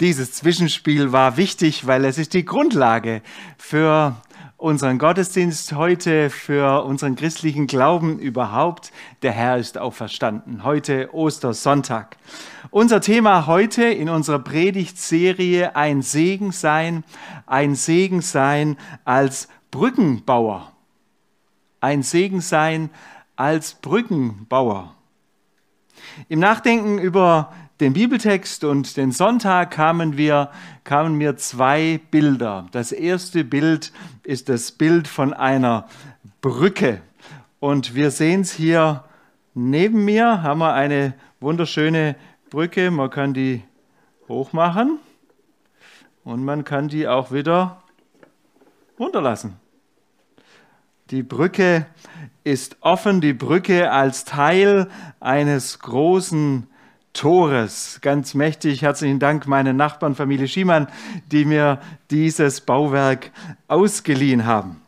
Dieses Zwischenspiel war wichtig, weil es ist die Grundlage für unseren Gottesdienst heute, für unseren christlichen Glauben überhaupt. Der Herr ist auferstanden. Heute Ostersonntag. Unser Thema heute in unserer Predigtserie ein Segen sein, ein Segen sein als Brückenbauer. Ein Segen sein als Brückenbauer. Im Nachdenken über den Bibeltext und den Sonntag kamen, wir, kamen mir zwei Bilder. Das erste Bild ist das Bild von einer Brücke. Und wir sehen es hier neben mir, haben wir eine wunderschöne Brücke. Man kann die hochmachen und man kann die auch wieder runterlassen. Die Brücke ist offen, die Brücke als Teil eines großen Tores. Ganz mächtig. Herzlichen Dank meinen Nachbarn, Familie Schiemann, die mir dieses Bauwerk ausgeliehen haben.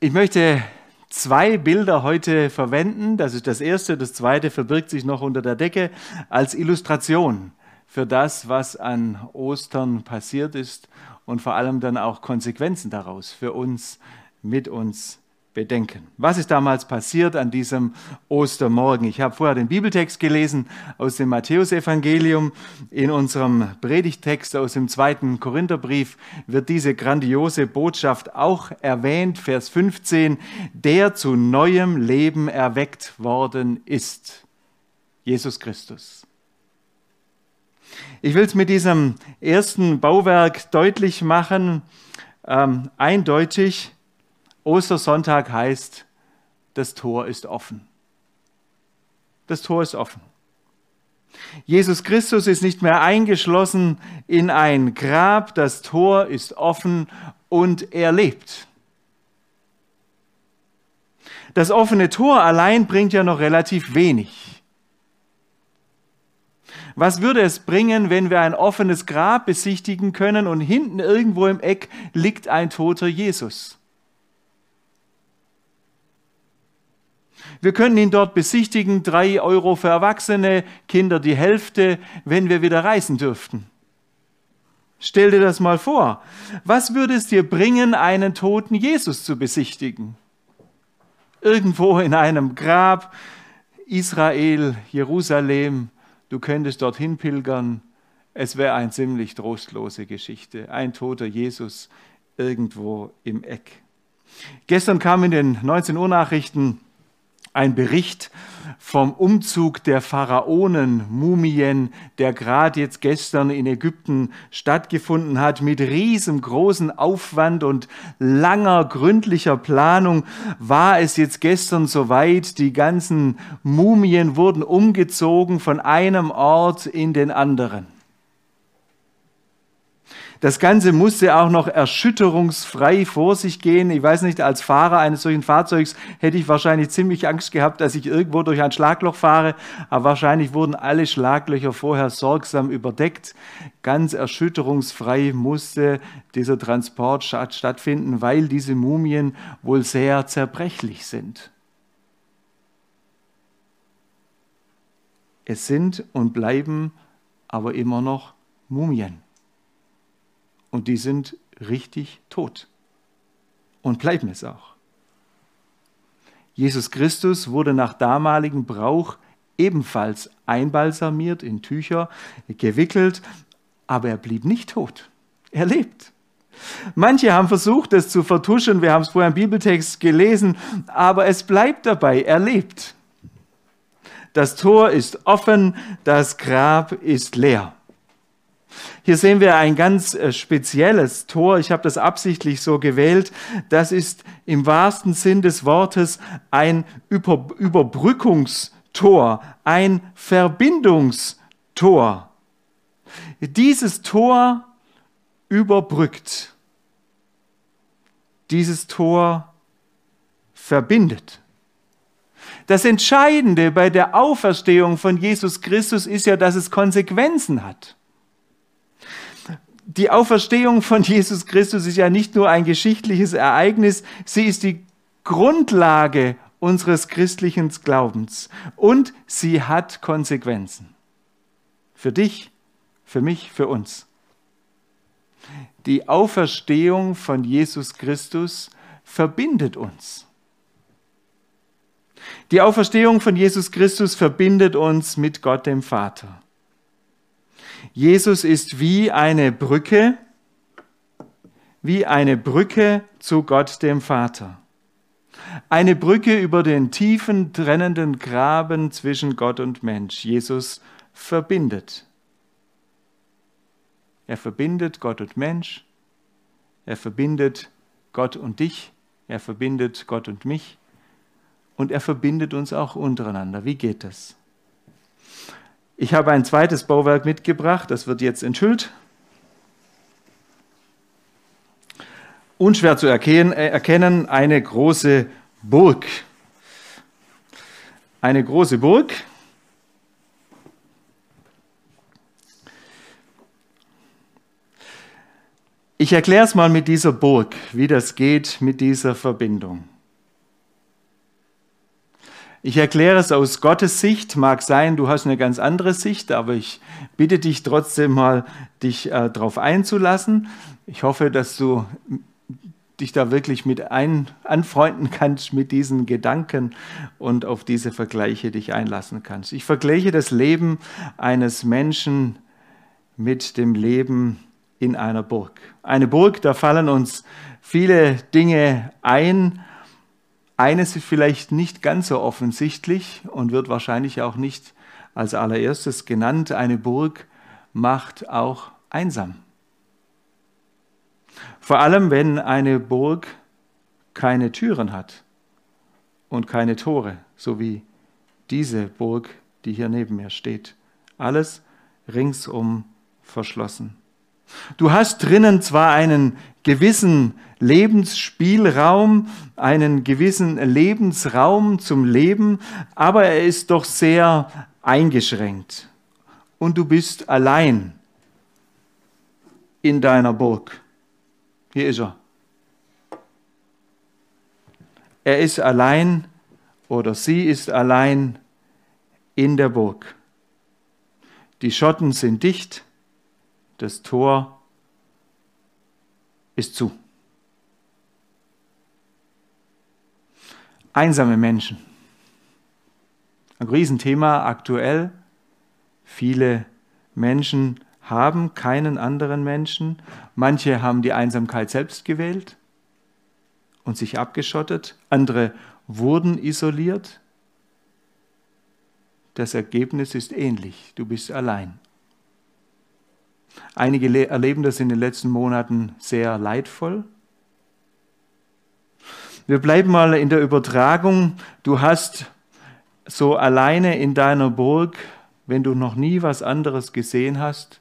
Ich möchte zwei Bilder heute verwenden. Das ist das erste. Das zweite verbirgt sich noch unter der Decke als Illustration für das, was an Ostern passiert ist und vor allem dann auch Konsequenzen daraus für uns, mit uns bedenken. Was ist damals passiert an diesem Ostermorgen? Ich habe vorher den Bibeltext gelesen aus dem Matthäusevangelium. In unserem Predigtext aus dem zweiten Korintherbrief wird diese grandiose Botschaft auch erwähnt. Vers 15, der zu neuem Leben erweckt worden ist. Jesus Christus. Ich will es mit diesem ersten Bauwerk deutlich machen, ähm, eindeutig, Ostersonntag heißt, das Tor ist offen. Das Tor ist offen. Jesus Christus ist nicht mehr eingeschlossen in ein Grab, das Tor ist offen und er lebt. Das offene Tor allein bringt ja noch relativ wenig. Was würde es bringen, wenn wir ein offenes Grab besichtigen können und hinten irgendwo im Eck liegt ein toter Jesus? Wir können ihn dort besichtigen, drei Euro für Erwachsene, Kinder die Hälfte, wenn wir wieder reisen dürften. Stell dir das mal vor. Was würde es dir bringen, einen toten Jesus zu besichtigen? Irgendwo in einem Grab, Israel, Jerusalem, du könntest dorthin pilgern. Es wäre eine ziemlich trostlose Geschichte. Ein toter Jesus irgendwo im Eck. Gestern kam in den 19 Uhr Nachrichten ein Bericht vom Umzug der Pharaonen, Mumien, der gerade jetzt gestern in Ägypten stattgefunden hat, mit riesengroßem Aufwand und langer, gründlicher Planung war es jetzt gestern soweit, die ganzen Mumien wurden umgezogen von einem Ort in den anderen. Das Ganze musste auch noch erschütterungsfrei vor sich gehen. Ich weiß nicht, als Fahrer eines solchen Fahrzeugs hätte ich wahrscheinlich ziemlich Angst gehabt, dass ich irgendwo durch ein Schlagloch fahre. Aber wahrscheinlich wurden alle Schlaglöcher vorher sorgsam überdeckt. Ganz erschütterungsfrei musste dieser Transport stattfinden, weil diese Mumien wohl sehr zerbrechlich sind. Es sind und bleiben aber immer noch Mumien und die sind richtig tot und bleiben es auch. Jesus Christus wurde nach damaligem Brauch ebenfalls einbalsamiert, in Tücher gewickelt, aber er blieb nicht tot. Er lebt. Manche haben versucht, es zu vertuschen, wir haben es vorher im Bibeltext gelesen, aber es bleibt dabei, er lebt. Das Tor ist offen, das Grab ist leer. Hier sehen wir ein ganz äh, spezielles Tor. Ich habe das absichtlich so gewählt. Das ist im wahrsten Sinn des Wortes ein Über Überbrückungstor, ein Verbindungstor. Dieses Tor überbrückt. Dieses Tor verbindet. Das Entscheidende bei der Auferstehung von Jesus Christus ist ja, dass es Konsequenzen hat die Auferstehung von Jesus Christus ist ja nicht nur ein geschichtliches Ereignis, sie ist die Grundlage unseres christlichen Glaubens und sie hat Konsequenzen. Für dich für mich, für uns. Die Auferstehung von Jesus Christus verbindet uns. Die Auferstehung von Jesus Christus verbindet uns mit Gott dem Vater. Jesus ist wie eine Brücke, wie eine Brücke zu Gott dem Vater. Eine Brücke über den tiefen trennenden Graben zwischen Gott und Mensch. Jesus verbindet. Er verbindet Gott und Mensch. Er verbindet Gott und dich. Er verbindet Gott und mich. Und er verbindet uns auch untereinander. Wie geht das? Ich habe ein zweites Bauwerk mitgebracht. Das wird jetzt enthüllt. Unschwer zu erkennen, äh, erkennen eine große Burg. Eine große Burg. Ich erkläre es mal mit dieser Burg, wie das geht mit dieser Verbindung. Ich erkläre es aus Gottes Sicht, mag sein, du hast eine ganz andere Sicht, aber ich bitte dich trotzdem mal, dich äh, darauf einzulassen. Ich hoffe, dass du dich da wirklich mit ein, anfreunden kannst mit diesen Gedanken und auf diese Vergleiche dich einlassen kannst. Ich vergleiche das Leben eines Menschen mit dem Leben in einer Burg. Eine Burg, da fallen uns viele Dinge ein. Eines ist vielleicht nicht ganz so offensichtlich und wird wahrscheinlich auch nicht als allererstes genannt. Eine Burg macht auch einsam. Vor allem, wenn eine Burg keine Türen hat und keine Tore, so wie diese Burg, die hier neben mir steht. Alles ringsum verschlossen. Du hast drinnen zwar einen gewissen Lebensspielraum, einen gewissen Lebensraum zum Leben, aber er ist doch sehr eingeschränkt. Und du bist allein in deiner Burg. Hier ist er. Er ist allein oder sie ist allein in der Burg. Die Schotten sind dicht, das Tor ist zu. Einsame Menschen. Ein Riesenthema aktuell. Viele Menschen haben keinen anderen Menschen. Manche haben die Einsamkeit selbst gewählt und sich abgeschottet. Andere wurden isoliert. Das Ergebnis ist ähnlich. Du bist allein. Einige erleben das in den letzten Monaten sehr leidvoll. Wir bleiben mal in der Übertragung. Du hast so alleine in deiner Burg, wenn du noch nie was anderes gesehen hast,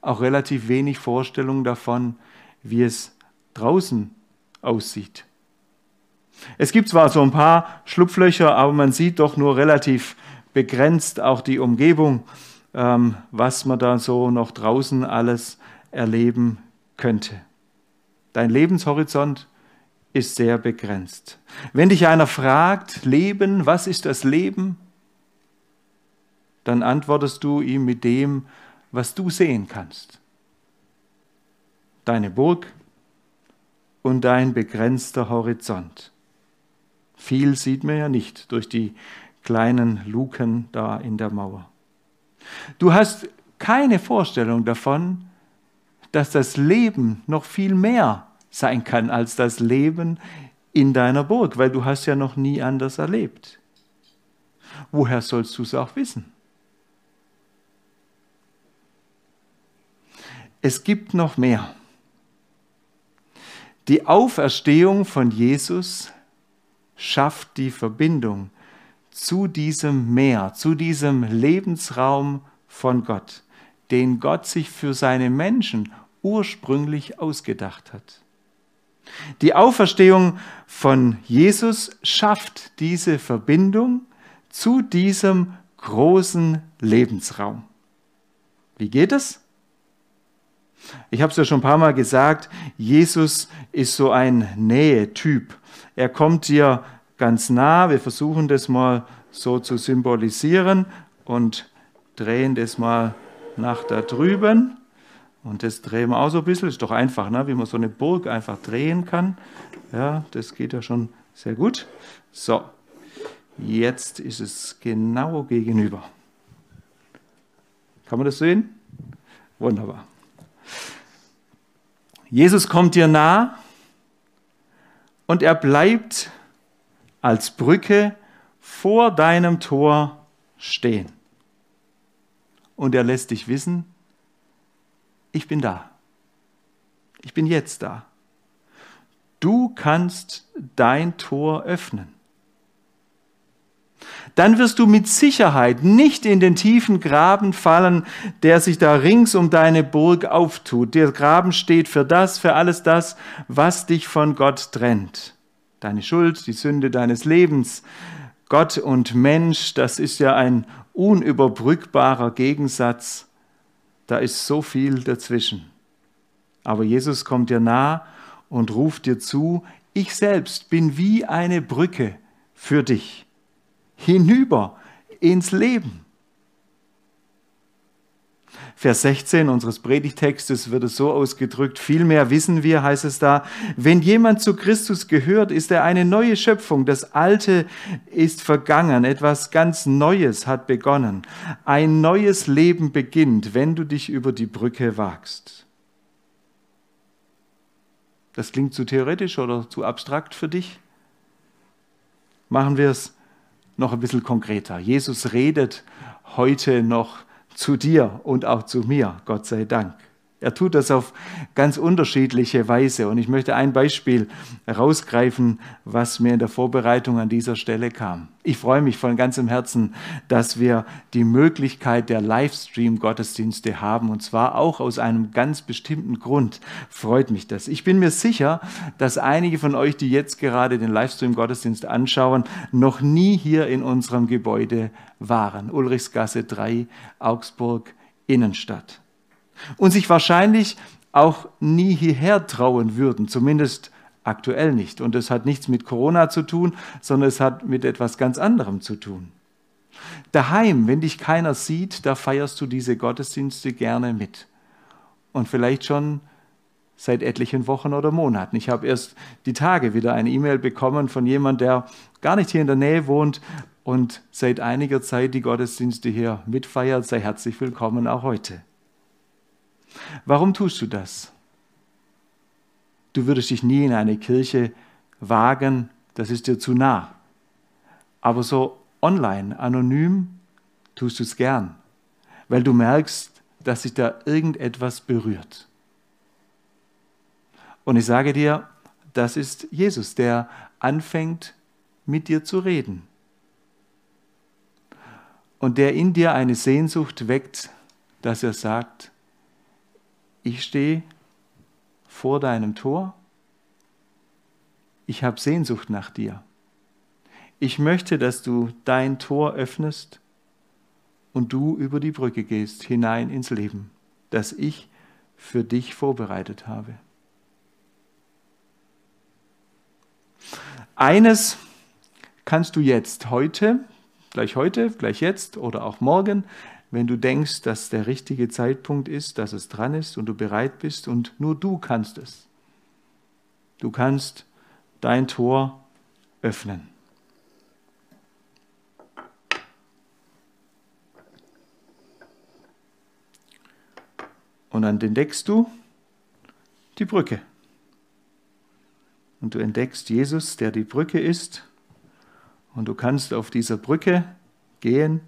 auch relativ wenig Vorstellung davon, wie es draußen aussieht. Es gibt zwar so ein paar Schlupflöcher, aber man sieht doch nur relativ begrenzt auch die Umgebung, ähm, was man da so noch draußen alles erleben könnte. Dein Lebenshorizont ist sehr begrenzt. Wenn dich einer fragt, Leben, was ist das Leben? Dann antwortest du ihm mit dem, was du sehen kannst. Deine Burg und dein begrenzter Horizont. Viel sieht man ja nicht durch die kleinen Luken da in der Mauer. Du hast keine Vorstellung davon, dass das Leben noch viel mehr sein kann als das Leben in deiner Burg, weil du hast ja noch nie anders erlebt. Woher sollst du es auch wissen? Es gibt noch mehr. Die Auferstehung von Jesus schafft die Verbindung zu diesem Meer, zu diesem Lebensraum von Gott, den Gott sich für seine Menschen ursprünglich ausgedacht hat. Die Auferstehung von Jesus schafft diese Verbindung zu diesem großen Lebensraum. Wie geht es? Ich habe es ja schon ein paar Mal gesagt, Jesus ist so ein Nähetyp. Er kommt dir ganz nah. Wir versuchen das mal so zu symbolisieren und drehen das mal nach da drüben. Und das drehen wir auch so ein bisschen. Ist doch einfach, ne? wie man so eine Burg einfach drehen kann. Ja, das geht ja schon sehr gut. So, jetzt ist es genau gegenüber. Kann man das sehen? Wunderbar. Jesus kommt dir nah und er bleibt als Brücke vor deinem Tor stehen. Und er lässt dich wissen, ich bin da. Ich bin jetzt da. Du kannst dein Tor öffnen. Dann wirst du mit Sicherheit nicht in den tiefen Graben fallen, der sich da rings um deine Burg auftut. Der Graben steht für das, für alles das, was dich von Gott trennt. Deine Schuld, die Sünde deines Lebens. Gott und Mensch, das ist ja ein unüberbrückbarer Gegensatz. Da ist so viel dazwischen. Aber Jesus kommt dir nah und ruft dir zu, ich selbst bin wie eine Brücke für dich hinüber ins Leben. Vers 16 unseres Predigtextes wird es so ausgedrückt, vielmehr wissen wir, heißt es da, wenn jemand zu Christus gehört, ist er eine neue Schöpfung, das Alte ist vergangen, etwas ganz Neues hat begonnen, ein neues Leben beginnt, wenn du dich über die Brücke wagst. Das klingt zu theoretisch oder zu abstrakt für dich? Machen wir es noch ein bisschen konkreter. Jesus redet heute noch zu dir und auch zu mir, Gott sei Dank. Er tut das auf ganz unterschiedliche Weise. Und ich möchte ein Beispiel herausgreifen, was mir in der Vorbereitung an dieser Stelle kam. Ich freue mich von ganzem Herzen, dass wir die Möglichkeit der Livestream-Gottesdienste haben. Und zwar auch aus einem ganz bestimmten Grund freut mich das. Ich bin mir sicher, dass einige von euch, die jetzt gerade den Livestream-Gottesdienst anschauen, noch nie hier in unserem Gebäude waren. Ulrichsgasse 3, Augsburg, Innenstadt und sich wahrscheinlich auch nie hierher trauen würden, zumindest aktuell nicht. Und es hat nichts mit Corona zu tun, sondern es hat mit etwas ganz anderem zu tun. Daheim, wenn dich keiner sieht, da feierst du diese Gottesdienste gerne mit. Und vielleicht schon seit etlichen Wochen oder Monaten. Ich habe erst die Tage wieder eine E-Mail bekommen von jemandem, der gar nicht hier in der Nähe wohnt und seit einiger Zeit die Gottesdienste hier mitfeiert. Sei herzlich willkommen auch heute. Warum tust du das? Du würdest dich nie in eine Kirche wagen, das ist dir zu nah. Aber so online, anonym, tust du es gern, weil du merkst, dass sich da irgendetwas berührt. Und ich sage dir, das ist Jesus, der anfängt mit dir zu reden. Und der in dir eine Sehnsucht weckt, dass er sagt, ich stehe vor deinem Tor, ich habe Sehnsucht nach dir. Ich möchte, dass du dein Tor öffnest und du über die Brücke gehst hinein ins Leben, das ich für dich vorbereitet habe. Eines kannst du jetzt heute, gleich heute, gleich jetzt oder auch morgen wenn du denkst, dass der richtige Zeitpunkt ist, dass es dran ist und du bereit bist und nur du kannst es. Du kannst dein Tor öffnen. Und dann entdeckst du die Brücke. Und du entdeckst Jesus, der die Brücke ist. Und du kannst auf dieser Brücke gehen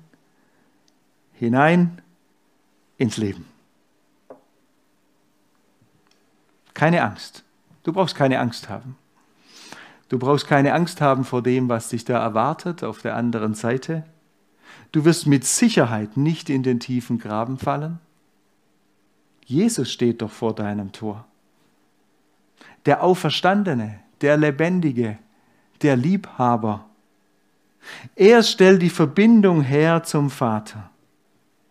hinein ins Leben. Keine Angst. Du brauchst keine Angst haben. Du brauchst keine Angst haben vor dem, was dich da erwartet auf der anderen Seite. Du wirst mit Sicherheit nicht in den tiefen Graben fallen. Jesus steht doch vor deinem Tor. Der Auferstandene, der Lebendige, der Liebhaber. Er stellt die Verbindung her zum Vater.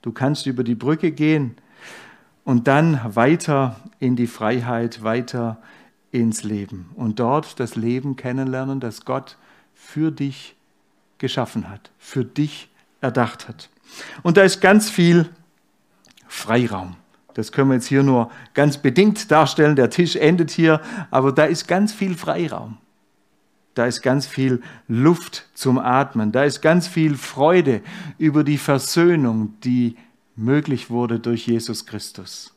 Du kannst über die Brücke gehen und dann weiter in die Freiheit, weiter ins Leben und dort das Leben kennenlernen, das Gott für dich geschaffen hat, für dich erdacht hat. Und da ist ganz viel Freiraum. Das können wir jetzt hier nur ganz bedingt darstellen. Der Tisch endet hier, aber da ist ganz viel Freiraum. Da ist ganz viel Luft zum Atmen. Da ist ganz viel Freude über die Versöhnung, die möglich wurde durch Jesus Christus.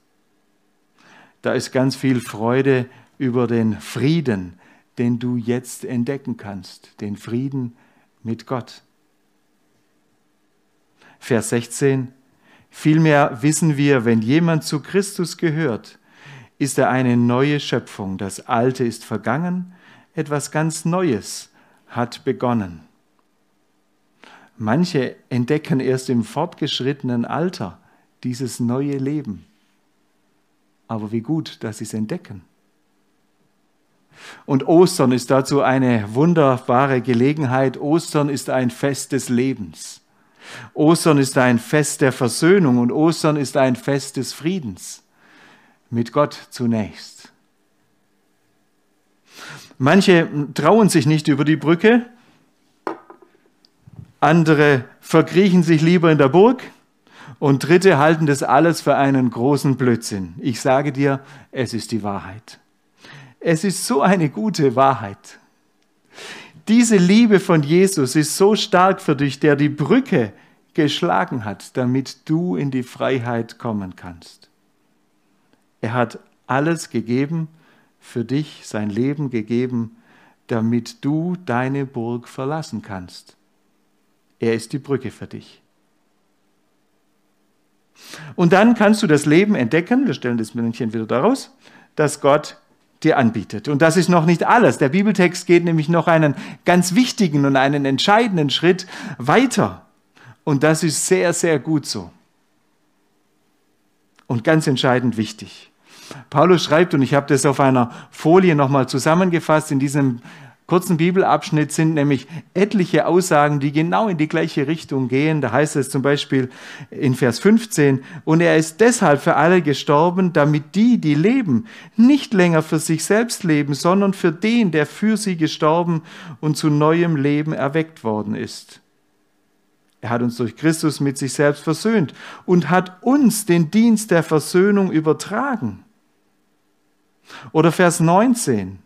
Da ist ganz viel Freude über den Frieden, den du jetzt entdecken kannst, den Frieden mit Gott. Vers 16. Vielmehr wissen wir, wenn jemand zu Christus gehört, ist er eine neue Schöpfung. Das Alte ist vergangen, etwas ganz Neues hat begonnen. Manche entdecken erst im fortgeschrittenen Alter dieses neue Leben. Aber wie gut, dass sie es entdecken. Und Ostern ist dazu eine wunderbare Gelegenheit. Ostern ist ein Fest des Lebens. Ostern ist ein Fest der Versöhnung und Ostern ist ein Fest des Friedens. Mit Gott zunächst. Manche trauen sich nicht über die Brücke, andere verkriechen sich lieber in der Burg und Dritte halten das alles für einen großen Blödsinn. Ich sage dir, es ist die Wahrheit. Es ist so eine gute Wahrheit. Diese Liebe von Jesus ist so stark für dich, der die Brücke geschlagen hat, damit du in die Freiheit kommen kannst. Er hat alles gegeben für dich, sein Leben gegeben, damit du deine Burg verlassen kannst. Er ist die Brücke für dich. Und dann kannst du das Leben entdecken, wir stellen das Männchen wieder daraus, dass Gott dir anbietet. Und das ist noch nicht alles. Der Bibeltext geht nämlich noch einen ganz wichtigen und einen entscheidenden Schritt weiter. Und das ist sehr, sehr gut so. Und ganz entscheidend wichtig. Paulus schreibt, und ich habe das auf einer Folie nochmal zusammengefasst, in diesem kurzen Bibelabschnitt sind nämlich etliche Aussagen, die genau in die gleiche Richtung gehen. Da heißt es zum Beispiel in Vers 15, und er ist deshalb für alle gestorben, damit die, die leben, nicht länger für sich selbst leben, sondern für den, der für sie gestorben und zu neuem Leben erweckt worden ist. Er hat uns durch Christus mit sich selbst versöhnt und hat uns den Dienst der Versöhnung übertragen. Oder Vers 19.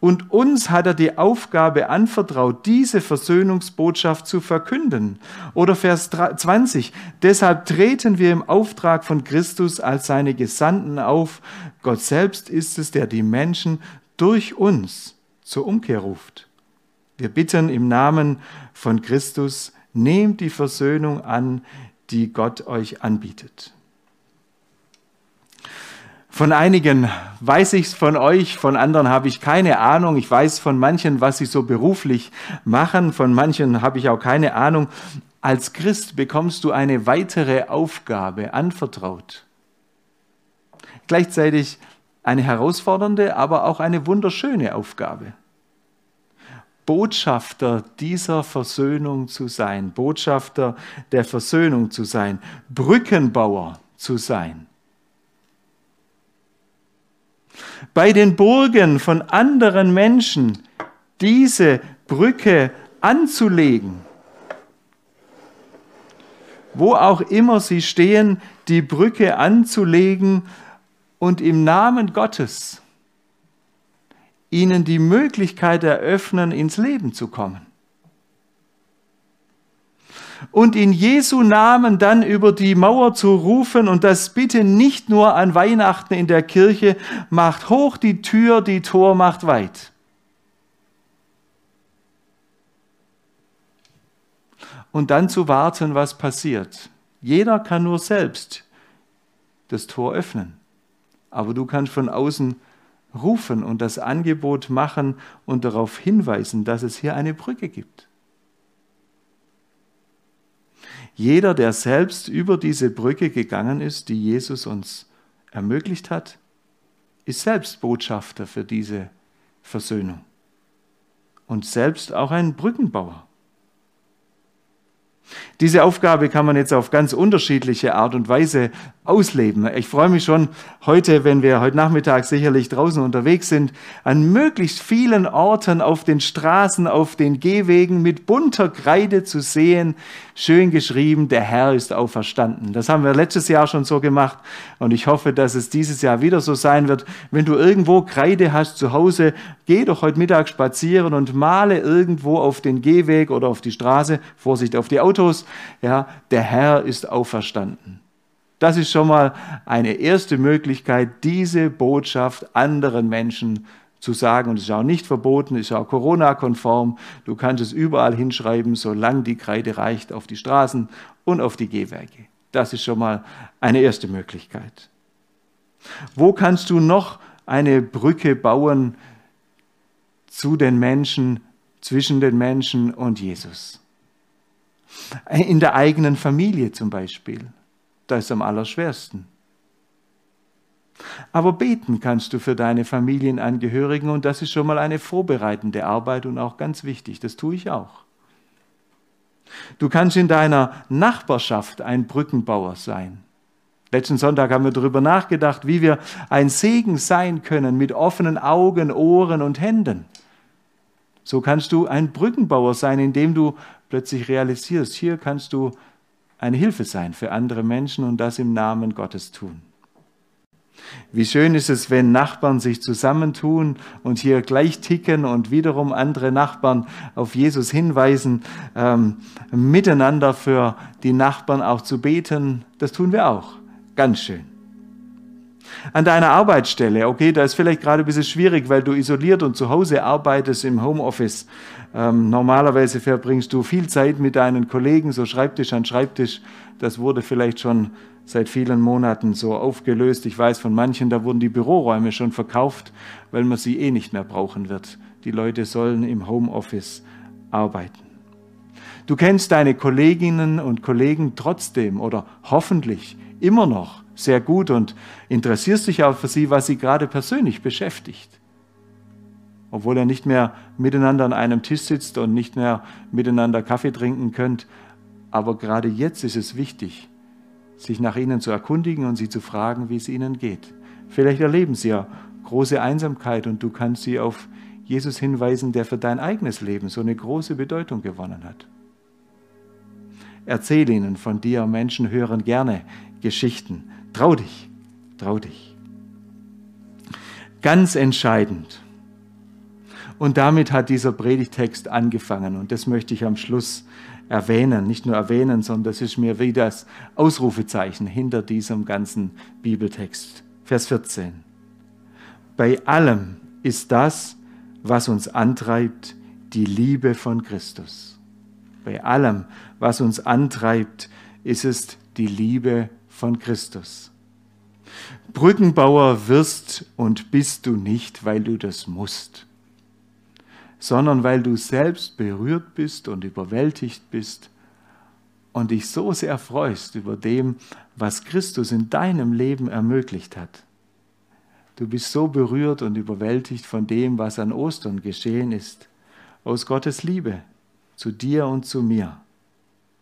Und uns hat er die Aufgabe anvertraut, diese Versöhnungsbotschaft zu verkünden. Oder Vers 20. Deshalb treten wir im Auftrag von Christus als seine Gesandten auf. Gott selbst ist es, der die Menschen durch uns zur Umkehr ruft. Wir bitten im Namen von Christus, nehmt die Versöhnung an, die Gott euch anbietet. Von einigen weiß ich es von euch, von anderen habe ich keine Ahnung. Ich weiß von manchen, was sie so beruflich machen, von manchen habe ich auch keine Ahnung. Als Christ bekommst du eine weitere Aufgabe anvertraut. Gleichzeitig eine herausfordernde, aber auch eine wunderschöne Aufgabe. Botschafter dieser Versöhnung zu sein, Botschafter der Versöhnung zu sein, Brückenbauer zu sein bei den Burgen von anderen Menschen diese Brücke anzulegen. Wo auch immer sie stehen, die Brücke anzulegen und im Namen Gottes ihnen die Möglichkeit eröffnen, ins Leben zu kommen und in Jesu Namen dann über die Mauer zu rufen und das bitte nicht nur an Weihnachten in der Kirche, macht hoch die Tür, die Tor macht weit. Und dann zu warten, was passiert. Jeder kann nur selbst das Tor öffnen. Aber du kannst von außen rufen und das Angebot machen und darauf hinweisen, dass es hier eine Brücke gibt. Jeder, der selbst über diese Brücke gegangen ist, die Jesus uns ermöglicht hat, ist selbst Botschafter für diese Versöhnung und selbst auch ein Brückenbauer. Diese Aufgabe kann man jetzt auf ganz unterschiedliche Art und Weise ausleben. Ich freue mich schon heute, wenn wir heute Nachmittag sicherlich draußen unterwegs sind, an möglichst vielen Orten auf den Straßen, auf den Gehwegen mit bunter Kreide zu sehen, schön geschrieben, der Herr ist auferstanden. Das haben wir letztes Jahr schon so gemacht und ich hoffe, dass es dieses Jahr wieder so sein wird. Wenn du irgendwo Kreide hast zu Hause, geh doch heute Mittag spazieren und male irgendwo auf den Gehweg oder auf die Straße, Vorsicht auf die Autos, ja, der Herr ist auferstanden. Das ist schon mal eine erste Möglichkeit, diese Botschaft anderen Menschen zu sagen. Und es ist auch nicht verboten, ist auch Corona-konform. Du kannst es überall hinschreiben, solange die Kreide reicht, auf die Straßen und auf die Gehwerke. Das ist schon mal eine erste Möglichkeit. Wo kannst du noch eine Brücke bauen zu den Menschen, zwischen den Menschen und Jesus? In der eigenen Familie zum Beispiel. Das ist am allerschwersten. Aber beten kannst du für deine Familienangehörigen und das ist schon mal eine vorbereitende Arbeit und auch ganz wichtig. Das tue ich auch. Du kannst in deiner Nachbarschaft ein Brückenbauer sein. Letzten Sonntag haben wir darüber nachgedacht, wie wir ein Segen sein können mit offenen Augen, Ohren und Händen. So kannst du ein Brückenbauer sein, indem du plötzlich realisierst, hier kannst du eine Hilfe sein für andere Menschen und das im Namen Gottes tun. Wie schön ist es, wenn Nachbarn sich zusammentun und hier gleich ticken und wiederum andere Nachbarn auf Jesus hinweisen, ähm, miteinander für die Nachbarn auch zu beten. Das tun wir auch. Ganz schön. An deiner Arbeitsstelle, okay, da ist vielleicht gerade ein bisschen schwierig, weil du isoliert und zu Hause arbeitest im Homeoffice. Ähm, normalerweise verbringst du viel Zeit mit deinen Kollegen, so Schreibtisch an Schreibtisch. Das wurde vielleicht schon seit vielen Monaten so aufgelöst. Ich weiß von manchen, da wurden die Büroräume schon verkauft, weil man sie eh nicht mehr brauchen wird. Die Leute sollen im Homeoffice arbeiten. Du kennst deine Kolleginnen und Kollegen trotzdem oder hoffentlich immer noch sehr gut und interessierst dich auch für sie, was sie gerade persönlich beschäftigt. Obwohl ihr nicht mehr miteinander an einem Tisch sitzt und nicht mehr miteinander Kaffee trinken könnt. Aber gerade jetzt ist es wichtig, sich nach ihnen zu erkundigen und sie zu fragen, wie es ihnen geht. Vielleicht erleben sie ja große Einsamkeit und du kannst sie auf Jesus hinweisen, der für dein eigenes Leben so eine große Bedeutung gewonnen hat. Erzähl ihnen von dir. Menschen hören gerne Geschichten. Trau dich, trau dich. Ganz entscheidend. Und damit hat dieser Predigtext angefangen und das möchte ich am Schluss erwähnen. Nicht nur erwähnen, sondern das ist mir wie das Ausrufezeichen hinter diesem ganzen Bibeltext. Vers 14. Bei allem ist das, was uns antreibt, die Liebe von Christus. Bei allem, was uns antreibt, ist es die Liebe von Christus. Brückenbauer wirst und bist du nicht, weil du das musst sondern weil du selbst berührt bist und überwältigt bist und dich so sehr freust über dem, was Christus in deinem Leben ermöglicht hat. Du bist so berührt und überwältigt von dem, was an Ostern geschehen ist, aus Gottes Liebe zu dir und zu mir.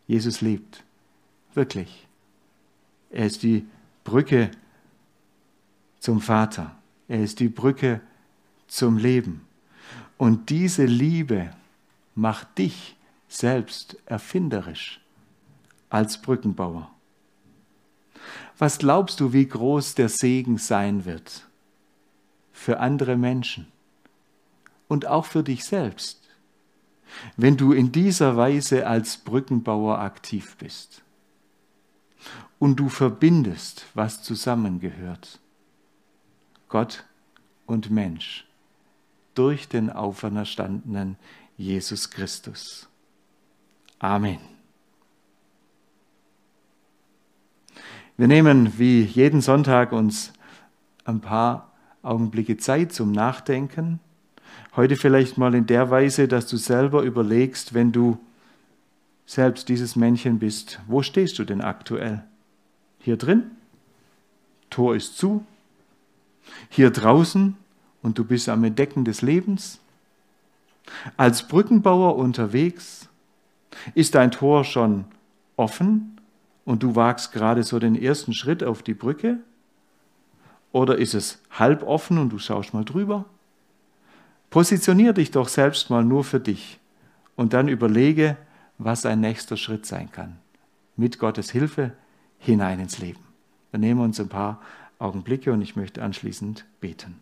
Jesus liebt, wirklich. Er ist die Brücke zum Vater. Er ist die Brücke zum Leben. Und diese Liebe macht dich selbst erfinderisch als Brückenbauer. Was glaubst du, wie groß der Segen sein wird für andere Menschen und auch für dich selbst, wenn du in dieser Weise als Brückenbauer aktiv bist und du verbindest, was zusammengehört, Gott und Mensch durch den auferstandenen Jesus Christus. Amen. Wir nehmen wie jeden Sonntag uns ein paar Augenblicke Zeit zum Nachdenken. Heute vielleicht mal in der Weise, dass du selber überlegst, wenn du selbst dieses Männchen bist, wo stehst du denn aktuell? Hier drin? Tor ist zu. Hier draußen? und du bist am Entdecken des Lebens? Als Brückenbauer unterwegs? Ist dein Tor schon offen und du wagst gerade so den ersten Schritt auf die Brücke? Oder ist es halb offen und du schaust mal drüber? Positionier dich doch selbst mal nur für dich und dann überlege, was ein nächster Schritt sein kann. Mit Gottes Hilfe hinein ins Leben. Dann nehmen wir uns ein paar Augenblicke und ich möchte anschließend beten.